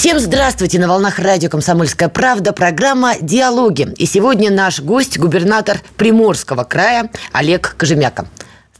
Всем здравствуйте! На волнах радио «Комсомольская правда» программа «Диалоги». И сегодня наш гость – губернатор Приморского края Олег Кожемяка.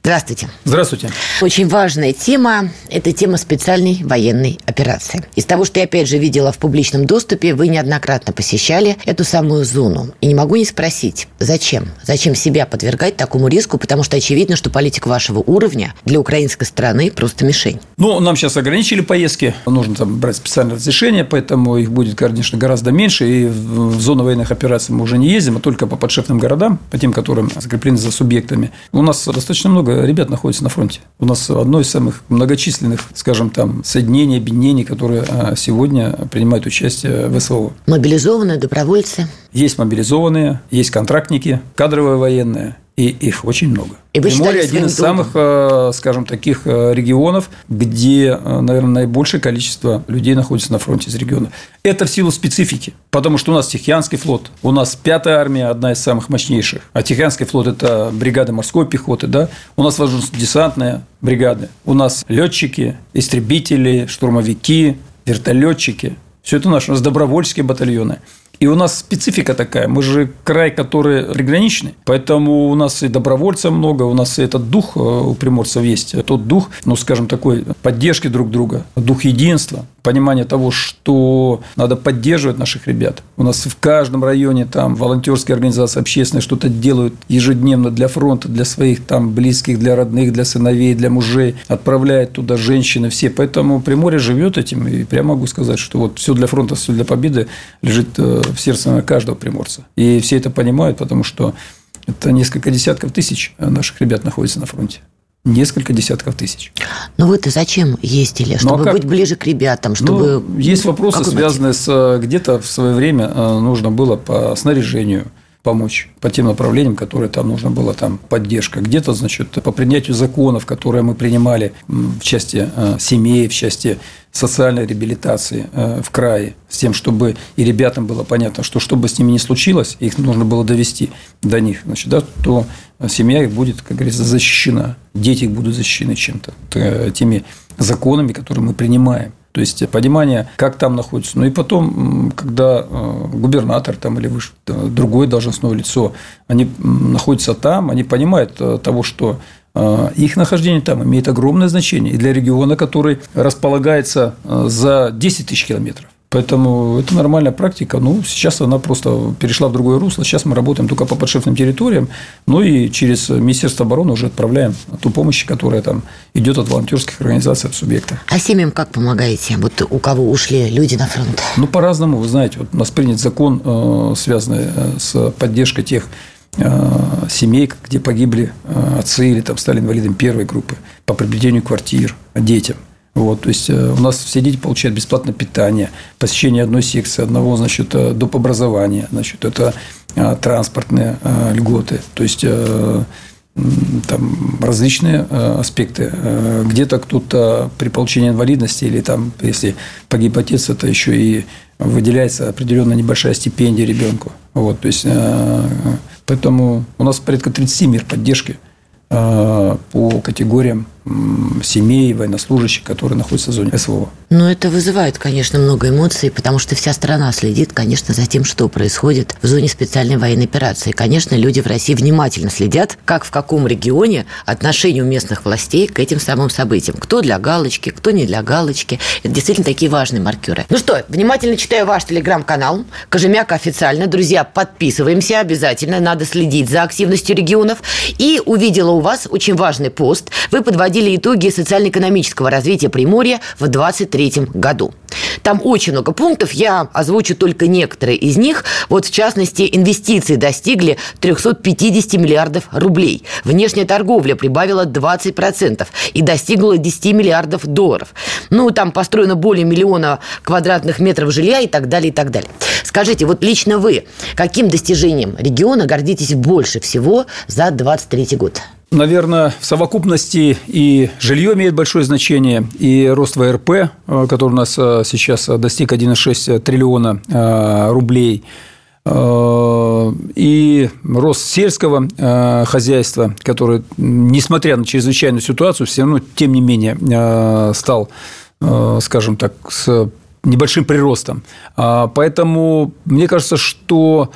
Здравствуйте. Здравствуйте. Очень важная тема – это тема специальной военной операции. Из того, что я опять же видела в публичном доступе, вы неоднократно посещали эту самую зону. И не могу не спросить, зачем? Зачем себя подвергать такому риску? Потому что очевидно, что политика вашего уровня для украинской страны просто мишень. Ну, нам сейчас ограничили поездки. Нужно там брать специальное разрешение, поэтому их будет, конечно, гораздо меньше. И в зону военных операций мы уже не ездим, а только по подшефным городам, по тем, которым закреплены за субъектами. У нас достаточно много много ребят находится на фронте. У нас одно из самых многочисленных, скажем, там, соединений, объединений, которые а, сегодня принимают участие в СВО. Мобилизованные, добровольцы? Есть мобилизованные, есть контрактники, кадровые военные и их очень много. И вы Приморье один из самых, э, скажем, таких э, регионов, где, э, наверное, наибольшее количество людей находится на фронте из региона. Это в силу специфики, потому что у нас Тихоокеанский флот, у нас пятая армия, одна из самых мощнейших, а Тихоокеанский флот – это бригада морской пехоты, да, у нас воздушно-десантная бригады, у нас летчики, истребители, штурмовики, вертолетчики, все это наши, у нас добровольческие батальоны. И у нас специфика такая. Мы же край, который приграничный. Поэтому у нас и добровольцев много, у нас и этот дух э, у приморцев есть. Тот дух, ну, скажем, такой поддержки друг друга, дух единства, понимание того, что надо поддерживать наших ребят. У нас в каждом районе там волонтерские организации общественные что-то делают ежедневно для фронта, для своих там близких, для родных, для сыновей, для мужей. Отправляют туда женщины все. Поэтому Приморье живет этим. И прямо могу сказать, что вот все для фронта, все для победы лежит э, в сердце каждого приморца. И все это понимают, потому что это несколько десятков тысяч наших ребят находится на фронте. Несколько десятков тысяч. Но вы-то зачем ездили? Чтобы ну, а как? быть ближе к ребятам, чтобы... Ну, есть вопросы, связанные с... Э, где-то в свое время э, нужно было по снаряжению помочь по тем направлениям, которые там нужно было, там поддержка. Где-то, значит, по принятию законов, которые мы принимали в части э, семей, в части социальной реабилитации э, в крае, с тем, чтобы и ребятам было понятно, что что бы с ними ни случилось, их нужно было довести до них, значит, да, то семья их будет, как говорится, защищена, дети их будут защищены чем-то, э, теми законами, которые мы принимаем. То есть понимание, как там находится. Ну и потом, когда э, губернатор там или выше, другое должностное лицо, они находятся там, они понимают э, того, что э, их нахождение там имеет огромное значение и для региона, который располагается за 10 тысяч километров. Поэтому это нормальная практика. Ну, сейчас она просто перешла в другое русло. Сейчас мы работаем только по подшефным территориям. Ну, и через Министерство обороны уже отправляем ту помощь, которая там идет от волонтерских организаций, от субъекта. А семьям как помогаете? Вот у кого ушли люди на фронт? Ну, по-разному. Вы знаете, вот у нас принят закон, э, связанный э, с поддержкой тех э, семей, где погибли отцы или там стали инвалидами первой группы по приобретению квартир детям. Вот, то есть э, у нас все дети получают бесплатное питание, посещение одной секции, одного, значит, э, доп. образования, значит, это э, транспортные льготы, то есть там различные аспекты. Где-то кто-то при получении инвалидности или там, если погиб отец, это еще и выделяется определенная небольшая стипендия ребенку. Вот, то есть, поэтому у нас порядка 30 мер поддержки по категориям семей, военнослужащих, которые находятся в зоне СВО. Ну, это вызывает, конечно, много эмоций, потому что вся страна следит, конечно, за тем, что происходит в зоне специальной военной операции. Конечно, люди в России внимательно следят, как в каком регионе отношение у местных властей к этим самым событиям. Кто для галочки, кто не для галочки. Это действительно такие важные маркеры. Ну что, внимательно читаю ваш телеграм-канал. Кожемяка официально. Друзья, подписываемся обязательно. Надо следить за активностью регионов. И увидела у вас очень важный пост. Вы подводите подводили итоги социально-экономического развития Приморья в 2023 году. Там очень много пунктов, я озвучу только некоторые из них. Вот, в частности, инвестиции достигли 350 миллиардов рублей. Внешняя торговля прибавила 20% и достигла 10 миллиардов долларов. Ну, там построено более миллиона квадратных метров жилья и так далее, и так далее. Скажите, вот лично вы, каким достижением региона гордитесь больше всего за 23 год? Наверное, в совокупности и жилье имеет большое значение, и рост ВРП, э, который у нас э, сейчас достиг 1,6 триллиона э, рублей, и рост сельского хозяйства, который, несмотря на чрезвычайную ситуацию, все равно, тем не менее, стал, скажем так, с небольшим приростом. А, поэтому мне кажется, что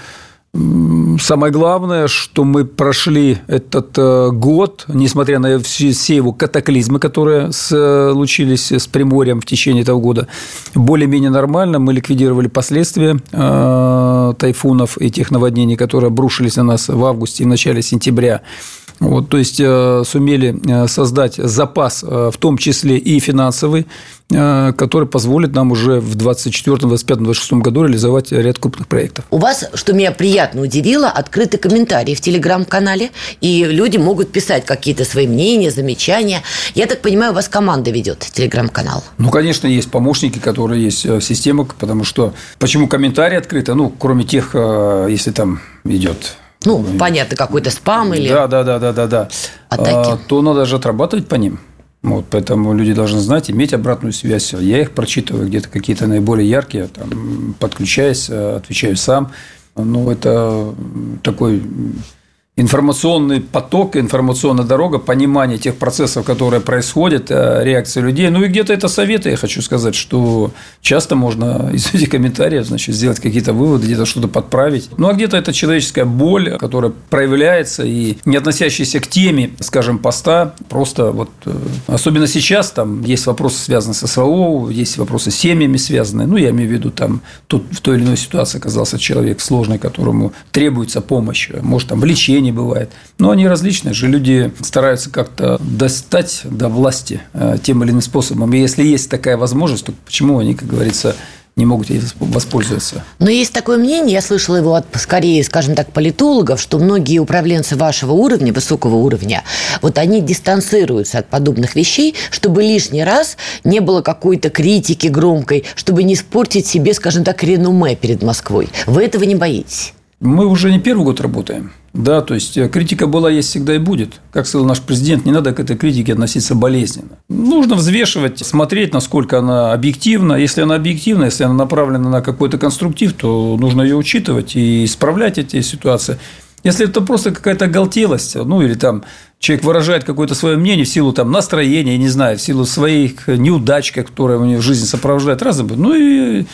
Самое главное, что мы прошли этот э, год, несмотря на все его катаклизмы, которые случились с Приморьем в течение этого года, более-менее нормально. Мы ликвидировали последствия э, тайфунов и тех наводнений, которые обрушились на нас в августе и начале сентября. Вот, то есть э, сумели э, создать запас, э, в том числе и финансовый, который позволит нам уже в 2024, 2025, 2026 году реализовать ряд крупных проектов. У вас, что меня приятно удивило, открыты комментарии в телеграм-канале, и люди могут писать какие-то свои мнения, замечания. Я так понимаю, у вас команда ведет телеграм-канал. Ну, конечно, есть помощники, которые есть в системах, потому что почему комментарии открыты? Ну, кроме тех, если там идет ну, понятно, какой-то спам или... Да, да, да, да, да, да. Атаки. А, то надо же отрабатывать по ним. Вот, поэтому люди должны знать, иметь обратную связь. Я их прочитываю, где-то какие-то наиболее яркие, там, подключаюсь, отвечаю сам. Ну, это такой информационный поток, информационная дорога, понимание тех процессов, которые происходят, э, реакции людей. Ну и где-то это советы, я хочу сказать, что часто можно из этих комментариев значит, сделать какие-то выводы, где-то что-то подправить. Ну а где-то это человеческая боль, которая проявляется и не относящаяся к теме, скажем, поста, просто вот э, особенно сейчас там есть вопросы, связанные со СВО, есть вопросы с семьями связанные. Ну, я имею в виду, там тут в той или иной ситуации оказался человек сложный, которому требуется помощь, может, там в лечении не бывает. Но они различные же. Люди стараются как-то достать до власти э, тем или иным способом. И если есть такая возможность, то почему они, как говорится, не могут ей воспользоваться. Но есть такое мнение, я слышала его от, скорее, скажем так, политологов, что многие управленцы вашего уровня, высокого уровня, вот они дистанцируются от подобных вещей, чтобы лишний раз не было какой-то критики громкой, чтобы не испортить себе, скажем так, ренуме перед Москвой. Вы этого не боитесь? Мы уже не первый год работаем. Да, то есть э, критика была, есть, всегда и будет. Как сказал наш президент, не надо к этой критике относиться болезненно. Нужно взвешивать, смотреть, насколько она объективна. Если она объективна, если она направлена на какой-то конструктив, то нужно ее учитывать и исправлять эти ситуации. Если это просто какая-то оголтелость, ну или там человек выражает какое-то свое мнение в силу там настроения, не знаю, в силу своих неудач, которые у него в жизни сопровождают разом, ну и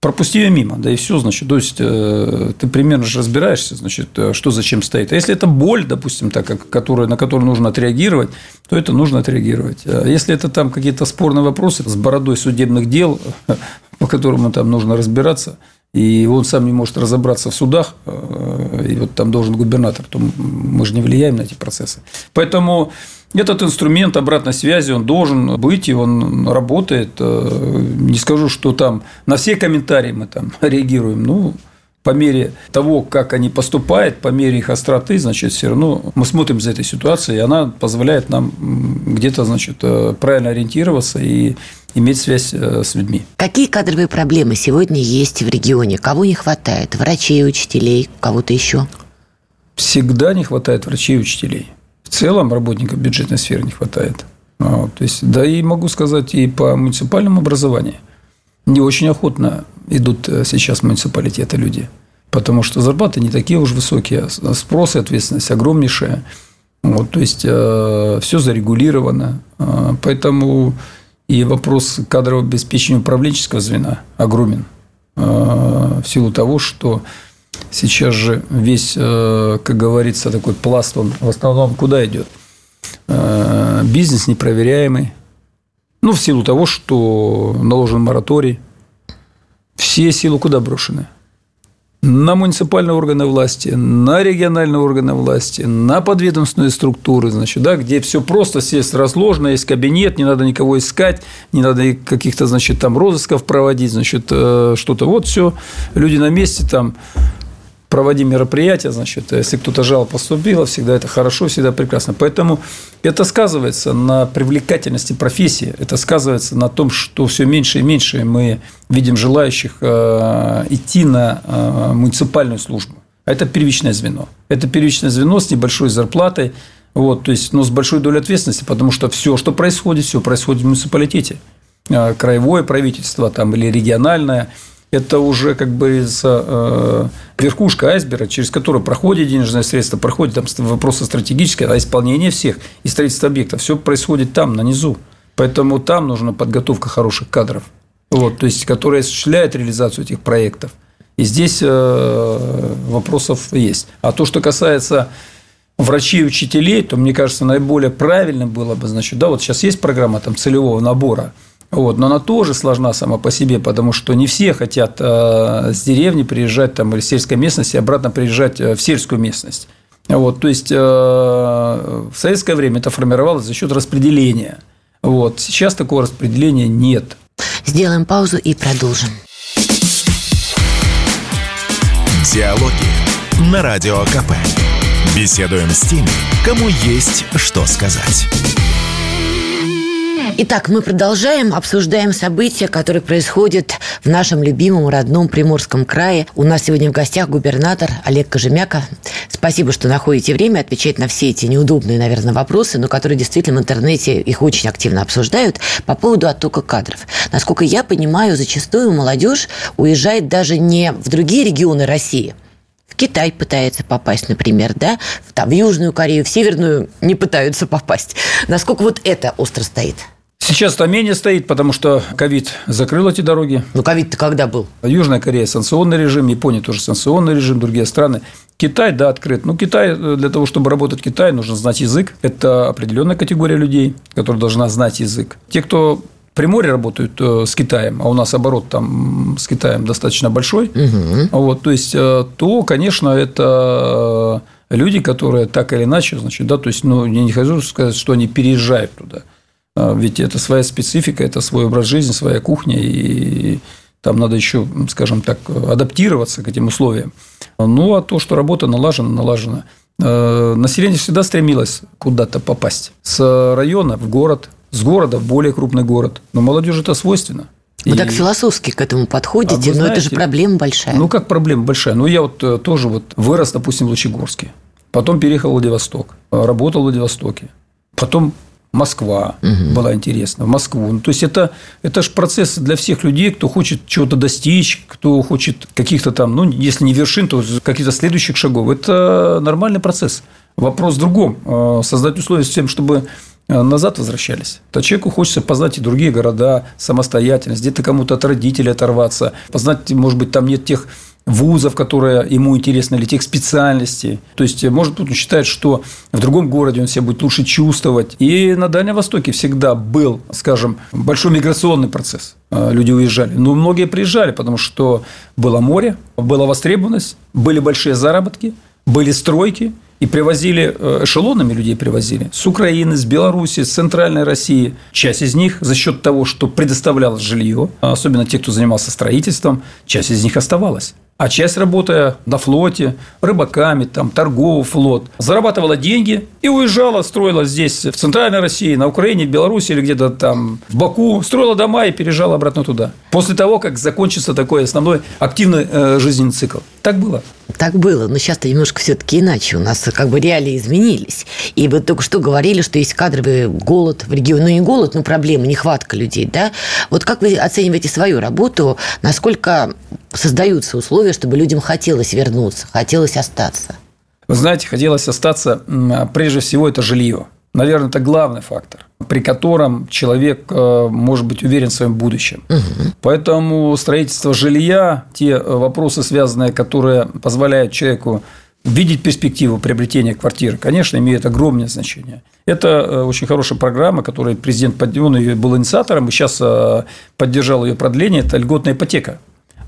пропусти ее мимо, да и все, значит, то есть э, ты примерно же разбираешься, значит, э, что зачем стоит. А если это боль, допустим, так, которая, на которую нужно отреагировать, то это нужно отреагировать. А если это там какие-то спорные вопросы с бородой судебных дел, по которым там нужно разбираться, и он сам не может разобраться в судах, э, и вот там должен губернатор, то мы же не влияем на эти процессы. Поэтому этот инструмент обратной связи, он должен быть, и он работает. Э, не скажу, что там на все комментарии мы там реагируем, ну, по мере того, как они поступают, по мере их остроты, значит, все равно мы смотрим за этой ситуацией, и она позволяет нам где-то, значит, э, правильно ориентироваться и иметь связь э, с людьми. Какие кадровые проблемы сегодня есть в регионе? Кого не хватает? Врачей, учителей, кого-то еще? Всегда не хватает врачей и учителей целом работников бюджетной сферы не хватает. Вот, то есть, да и могу сказать и по муниципальному образованию. Не очень охотно идут э, сейчас в муниципалитеты люди, потому что зарплаты не такие уж высокие, а спрос и ответственность огромнейшая. Вот, то есть, э, все зарегулировано. Э, поэтому и вопрос кадрового обеспечения управленческого звена огромен в силу того, что Сейчас же весь, э, как говорится, такой пласт, он в основном куда идет? Э, бизнес непроверяемый. Ну, в силу того, что наложен мораторий. Все силы куда брошены? на муниципальные органы власти, на региональные органы власти, на подведомственные структуры, значит, да, где все просто, сесть разложено, есть кабинет, не надо никого искать, не надо каких-то, значит, там розысков проводить, значит, э, что-то. Вот все, люди на месте там проводим мероприятия, значит, если кто-то жалоб поступила, всегда это хорошо, всегда прекрасно. Поэтому это сказывается на привлекательности профессии, это сказывается на том, что все меньше и меньше мы видим желающих э, идти на э, муниципальную службу. Это первичное звено. Это первичное звено с небольшой зарплатой, вот, то есть, но с большой долей ответственности, потому что все, что происходит, все происходит в муниципалитете. Э, краевое правительство там, или региональное – это уже, как бы э, верхушка айсберга, через которую проходит денежные средства, проходит там вопросы стратегические, а исполнение всех и строительство объектов, все происходит там, на низу. Поэтому там нужна подготовка хороших кадров, вот, то есть, которые осуществляют реализацию этих проектов. И здесь э, вопросов есть. А то, что касается врачей и учителей, то, мне кажется, наиболее правильным было бы, значит, да, вот сейчас есть программа там, целевого набора – вот, но она тоже сложна сама по себе, потому что не все хотят э, с деревни приезжать там, или с сельской местности обратно приезжать э, в сельскую местность. Вот, то есть, э, в советское время это формировалось за счет распределения. Вот, сейчас такого распределения нет. Сделаем паузу и продолжим. Диалоги на Радио КП. Беседуем с теми, кому есть что сказать. Итак, мы продолжаем, обсуждаем события, которые происходят в нашем любимом родном Приморском крае. У нас сегодня в гостях губернатор Олег Кожемяка. Спасибо, что находите время отвечать на все эти неудобные, наверное, вопросы, но которые действительно в интернете их очень активно обсуждают по поводу оттока кадров. Насколько я понимаю, зачастую молодежь уезжает даже не в другие регионы России, в Китай пытается попасть, например, да, там, в Южную Корею, в Северную не пытаются попасть. Насколько вот это остро стоит? Сейчас там менее стоит, потому что ковид закрыл эти дороги. Ну, ковид-то когда был? Южная Корея – санкционный режим, Япония тоже санкционный режим, другие страны. Китай, да, открыт. Ну, Китай, э, для того, чтобы работать в Китае, нужно знать язык. Это определенная категория людей, которая должна знать язык. Те, кто при море работают э, с Китаем, а у нас оборот там с Китаем достаточно большой, угу. вот, то есть, э, то, конечно, это люди, которые так или иначе, значит, да, то есть, ну, я не хочу сказать, что они переезжают туда. А, ведь это своя специфика, это свой образ жизни, своя кухня, и там надо еще, скажем так, адаптироваться к этим условиям. Ну, а то, что работа налажена, налажена. А, население всегда стремилось куда-то попасть. С района в город, с города в более крупный город. Но молодежи это свойственно. Вы и... так философски к этому подходите, а но знаете, это же проблема большая. Ну, как проблема большая? Ну, я вот э, тоже вот вырос, допустим, в Лучегорске. Потом переехал в Владивосток. Работал в Владивостоке. Потом Москва угу. была интересна, в Москву. Ну, то есть это, это же процесс для всех людей, кто хочет чего-то достичь, кто хочет каких-то там, ну, если не вершин, то каких-то следующих шагов. Это нормальный процесс. Вопрос в другом. Э, создать условия с тем, чтобы э, назад возвращались. То человеку хочется познать и другие города, самостоятельность, где-то кому-то от родителей оторваться, познать, может быть, там нет тех вузов, которые ему интересны, или тех специальностей. То есть, может быть, он считает, что в другом городе он себя будет лучше чувствовать. И на Дальнем Востоке всегда был, скажем, большой миграционный процесс. А, люди уезжали. Но многие приезжали, потому что было море, была востребованность, были большие заработки, были стройки, и привозили э, эшелонами людей привозили с Украины, с Беларуси, с Центральной России. Часть из них за счет того, что предоставлялось жилье, особенно те, кто занимался строительством, часть из них оставалась а часть, работая на флоте, рыбаками, там, торговый флот, зарабатывала деньги и уезжала, строила здесь, в Центральной России, на Украине, в Беларуси или где-то там в Баку, строила дома и переезжала обратно туда. После того, как закончится такой основной активный э, жизненный цикл. Так было. Так было, но сейчас-то немножко все-таки иначе. У нас как бы реалии изменились. И вы только что говорили, что есть кадровый голод в регионе. Ну, не голод, но проблема, нехватка людей, да? Вот как вы оцениваете свою работу? Насколько создаются условия, чтобы людям хотелось вернуться, хотелось остаться? Вы знаете, хотелось остаться, прежде всего, это жилье. Наверное, это главный фактор, при котором человек э, может быть уверен в своем будущем. Угу. Поэтому строительство жилья, те э, вопросы, связанные, которые позволяют человеку видеть перспективу приобретения квартиры, конечно, имеют огромное значение. Это э, очень хорошая программа, которую президент он ее был инициатором и сейчас поддержал ее продление. Это льготная ипотека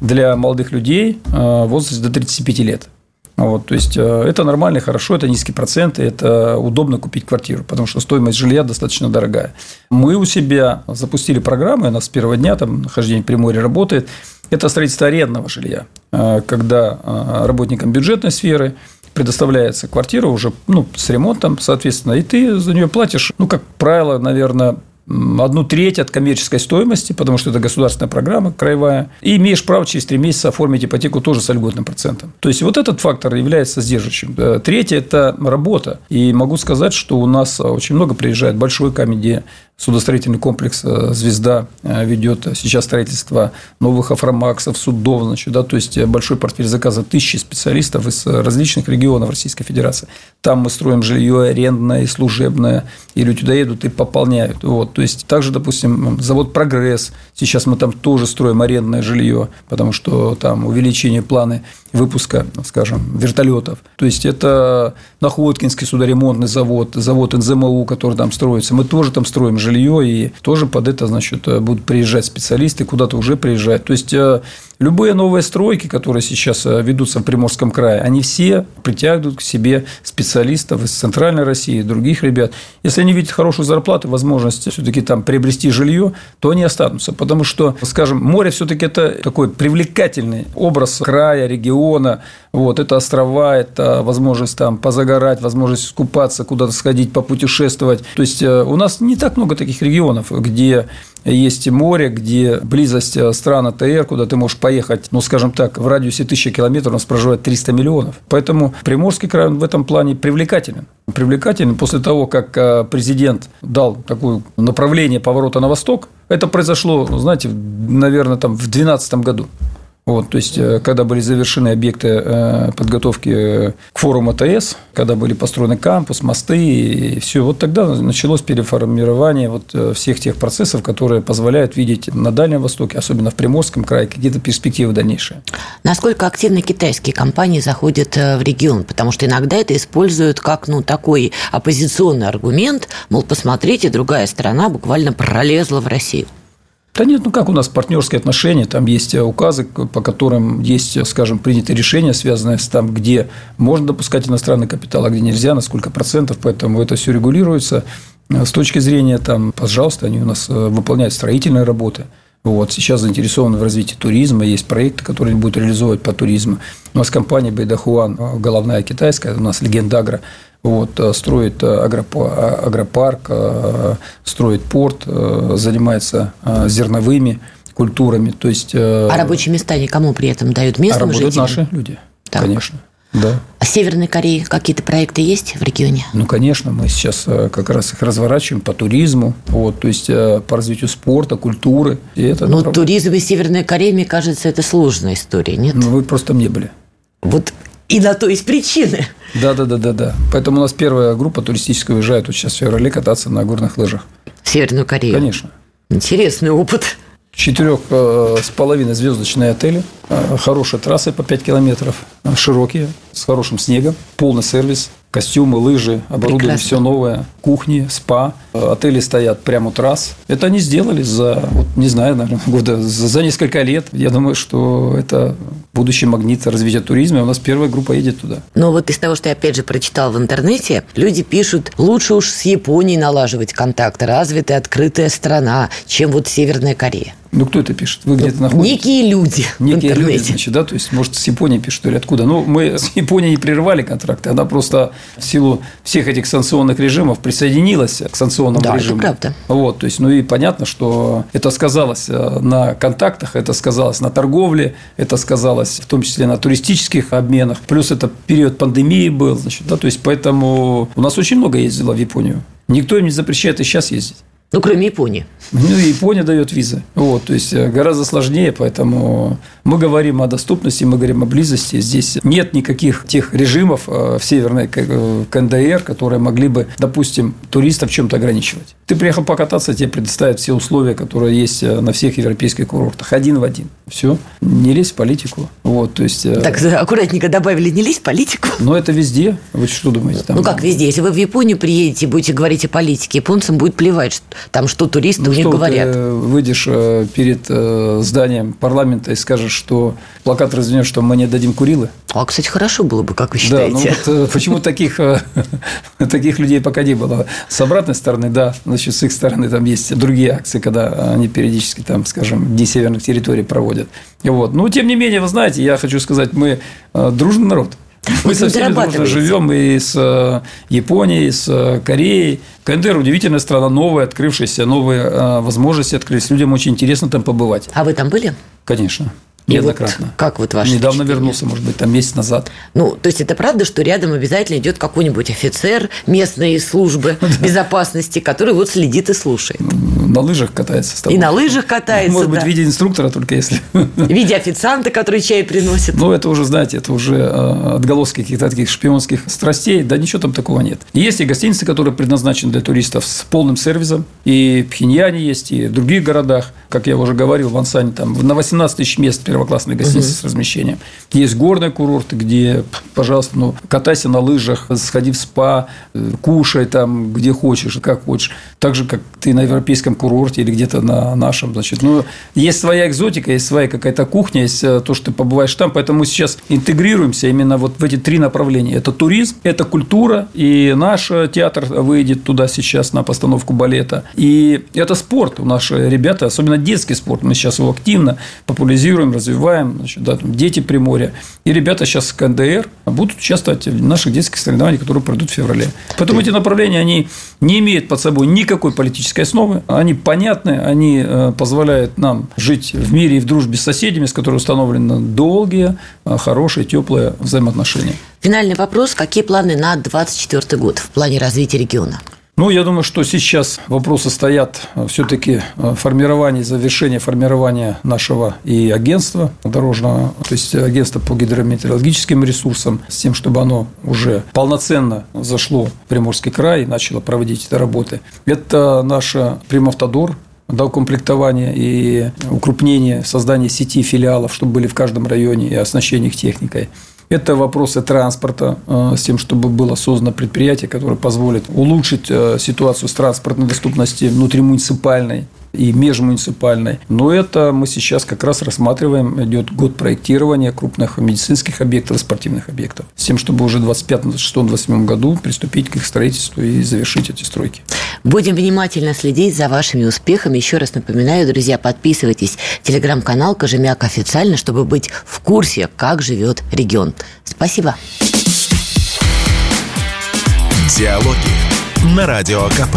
для молодых людей в возрасте до 35 лет. Вот, то есть это нормально, хорошо, это низкий процент, это удобно купить квартиру, потому что стоимость жилья достаточно дорогая. Мы у себя запустили программу, у нас с первого дня там нахождение при море работает. Это строительство арендного жилья, когда работникам бюджетной сферы предоставляется квартира уже ну, с ремонтом, соответственно, и ты за нее платишь, ну, как правило, наверное, одну треть от коммерческой стоимости, потому что это государственная программа краевая, и имеешь право через три месяца оформить ипотеку тоже с льготным процентом. То есть, вот этот фактор является сдерживающим. Третье – это работа. И могу сказать, что у нас очень много приезжает большой камень, где судостроительный комплекс э, «Звезда» э, ведет сейчас строительство новых афромаксов, судов, значит, да, то есть э, большой портфель заказа тысячи специалистов из различных регионов Российской Федерации. Там мы строим жилье арендное и служебное, и люди туда едут и пополняют. Вот. То есть, также, допустим, завод «Прогресс», сейчас мы там тоже строим арендное жилье, потому что там увеличение планы выпуска, скажем, вертолетов. То есть, это Находкинский судоремонтный завод, завод НЗМУ, который там строится. Мы тоже там строим жилье и тоже под это, значит, будут приезжать специалисты, куда-то уже приезжают. То есть, э, любые новые стройки, которые сейчас э, ведутся в Приморском крае, они все притягивают к себе специалистов из Центральной России, других ребят. Если они видят хорошую зарплату, возможность все-таки там приобрести жилье, то они останутся. Потому что, скажем, море все-таки это такой привлекательный образ края, региона. Вот, это острова, это возможность там позагорать, возможность искупаться, куда-то сходить, попутешествовать. То есть, э, у нас не так много таких регионов, где есть море, где близость э, стран АТР, куда ты можешь поехать, ну, скажем так, в радиусе тысячи километров у нас проживает 300 миллионов. Поэтому Приморский край в этом плане привлекателен. Привлекателен после того, как э, президент дал такое направление поворота на восток. Это произошло, знаете, наверное, там в 2012 году. Вот, то есть, э, когда были завершены объекты э, подготовки э, к форуму АТС, когда были построены кампус, мосты, и все, вот тогда началось переформирование вот всех тех процессов, которые позволяют видеть на Дальнем Востоке, особенно в Приморском крае, какие-то перспективы дальнейшие. Насколько активно китайские компании заходят в регион? Потому что иногда это используют как ну, такой оппозиционный аргумент, мол, посмотрите, другая страна буквально пролезла в Россию. Да нет, ну как у нас партнерские отношения, там есть э, указы, по которым есть, э, скажем, принятые решения, связанные с там, где можно допускать иностранный капитал, а где нельзя, на сколько процентов, поэтому это все регулируется. Э, с точки зрения, там, пожалуйста, они у нас выполняют строительные работы. Вот, сейчас заинтересованы в развитии туризма, есть проекты, которые будут реализовывать по туризму. У нас компания Байдахуан, головная китайская, у нас Легенда Агро, вот, э, строит э, агропарк, э, строит порт, занимается зерновыми культурами. То есть, а рабочие места никому при этом дают местным а жителям? наши люди, так. конечно. Да. А Северной Корее какие-то проекты есть в регионе? Ну, конечно, мы сейчас как раз их разворачиваем по туризму, вот, то есть по развитию спорта, культуры. И это Но направ... туризм и Северная Корея, мне кажется, это сложная история, нет? Ну, вы просто не были. Вот и на то есть причины. Да, да, да, да, да. Поэтому у нас первая группа туристическая уезжает вот сейчас в феврале кататься на горных лыжах. В Северную Корею. Конечно. Интересный опыт. Четырех э, с половиной звездочные отели, э, хорошие трассы по 5 километров, э, широкие, с хорошим снегом, полный сервис, костюмы, лыжи, оборудование все новое, кухни, спа, отели стоят прямо у трасс. Это они сделали за, вот, не знаю, наверное, года, за несколько лет. Я думаю, что это будущий магнит развития туризма. У нас первая группа едет туда. Но вот из того, что я опять же прочитал в интернете, люди пишут, лучше уж с Японией налаживать контакты, развитая, открытая страна, чем вот Северная Корея. Ну, кто это пишет? Вы где-то находитесь? Некие люди Некие люди, значит, да? То есть, может, с Японией пишут или откуда? Ну, мы с Японией не прерывали контракты. Она просто в силу всех этих санкционных режимов присоединилась к санкционному да, режиму. Это правда. Вот, то есть, ну и понятно, что это сказалось э, на контактах, это сказалось на торговле, это сказалось в том числе на туристических обменах. Плюс это период пандемии был, значит, да, то есть, поэтому у нас очень много ездило в Японию. Никто им не запрещает и сейчас ездить. Ну, кроме Японии. Ну, Япония дает визы. Вот, то есть, э, гораздо сложнее, поэтому мы говорим о доступности, мы говорим о близости. Здесь нет никаких тех режимов э, в Северной э, КНДР, которые могли бы, допустим, туристов чем-то ограничивать. Ты приехал покататься, тебе предоставят все условия, которые есть на всех европейских курортах. Один в один. Все. Не лезь в политику. Вот, то есть... Так, аккуратненько добавили, не лезь в политику. Но это везде. Вы что думаете? Там? Ну, как везде? Если вы в Японию приедете и будете говорить о политике, японцам будет плевать, что там что туристы ну, у них что говорят. Ты выйдешь э, перед э, зданием парламента и скажешь, что плакат развернешь, что мы не дадим Курилы? А, кстати, хорошо было бы, как вы считаете? Да, ну вот почему таких, таких людей пока не было. С обратной стороны, да, значит, с их стороны там есть другие акции, когда они периодически там, скажем, дни северных территорий проводят. Вот. Но, тем не менее, вы знаете, я хочу сказать, мы дружный народ. Мы со всеми дружно живем и с э, Японией, и с э, Кореей. КНДР удивительная страна, новая, открывшаяся, новые э, возможности открылись. Людям очень интересно там побывать. А вы там были? Конечно. Неоднократно. Вот как вот ваше Недавно вернулся, может быть, там месяц назад. Ну, то есть это правда, что рядом обязательно идет какой-нибудь офицер местной службы безопасности, который вот следит и слушает. На лыжах катается с тобой. И на лыжах катается, Может быть, в виде инструктора, только если. В виде официанта, который чай приносит. Ну, это уже, знаете, это уже э, отголоски каких-то таких шпионских страстей. Да ничего там такого нет. Есть и гостиницы, которые предназначены для туристов с полным сервисом. И в Пхеньяне есть, и в других городах. Как я уже говорил, в Ансане там на 18 тысяч мест первоклассные гостиницы с размещением. Есть горные курорты, где, пожалуйста, ну, катайся на лыжах, сходи в спа, э, кушай там, где хочешь, как хочешь. Так же, как ты на европейском курорте или где-то на нашем. Значит, ну, есть своя экзотика, есть своя какая-то кухня, есть э, то, что ты побываешь там. Поэтому мы сейчас интегрируемся именно вот в эти три направления. Это туризм, это культура, и наш театр выйдет туда сейчас на постановку балета. И это спорт. У наши ребята, особенно детский спорт, мы сейчас его активно популяризируем, развиваем. Значит, да, там дети Приморья. И ребята сейчас с КНДР будут участвовать в наших детских соревнованиях, которые пройдут в феврале. Поэтому эти направления, они не имеют под собой никакой политической основы. Они понятны, они э, позволяют нам жить в мире и в дружбе с соседями, с которыми установлены долгие, э, хорошие, теплые взаимоотношения. Финальный вопрос. Какие планы на 2024 год в плане развития региона? Ну, я думаю, что сейчас вопросы стоят все-таки формирование, завершение формирования нашего и агентства дорожного, то есть агентства по гидрометеорологическим ресурсам, с тем, чтобы оно уже полноценно зашло в Приморский край и начало проводить эти работы. Это наш Примавтодор, доукомплектование и укрупнение, создание сети филиалов, чтобы были в каждом районе и оснащение их техникой. Это вопросы транспорта, с тем, чтобы было создано предприятие, которое позволит улучшить ситуацию с транспортной доступностью внутримуниципальной и межмуниципальной. Но это мы сейчас как раз рассматриваем. Идет год проектирования крупных медицинских объектов и спортивных объектов. С тем, чтобы уже в 25, 26, 27 году приступить к их строительству и завершить эти стройки. Будем внимательно следить за вашими успехами. Еще раз напоминаю, друзья, подписывайтесь. Телеграм-канал Кожемяк официально, чтобы быть в курсе, как живет регион. Спасибо. Диалоги на Радио КП.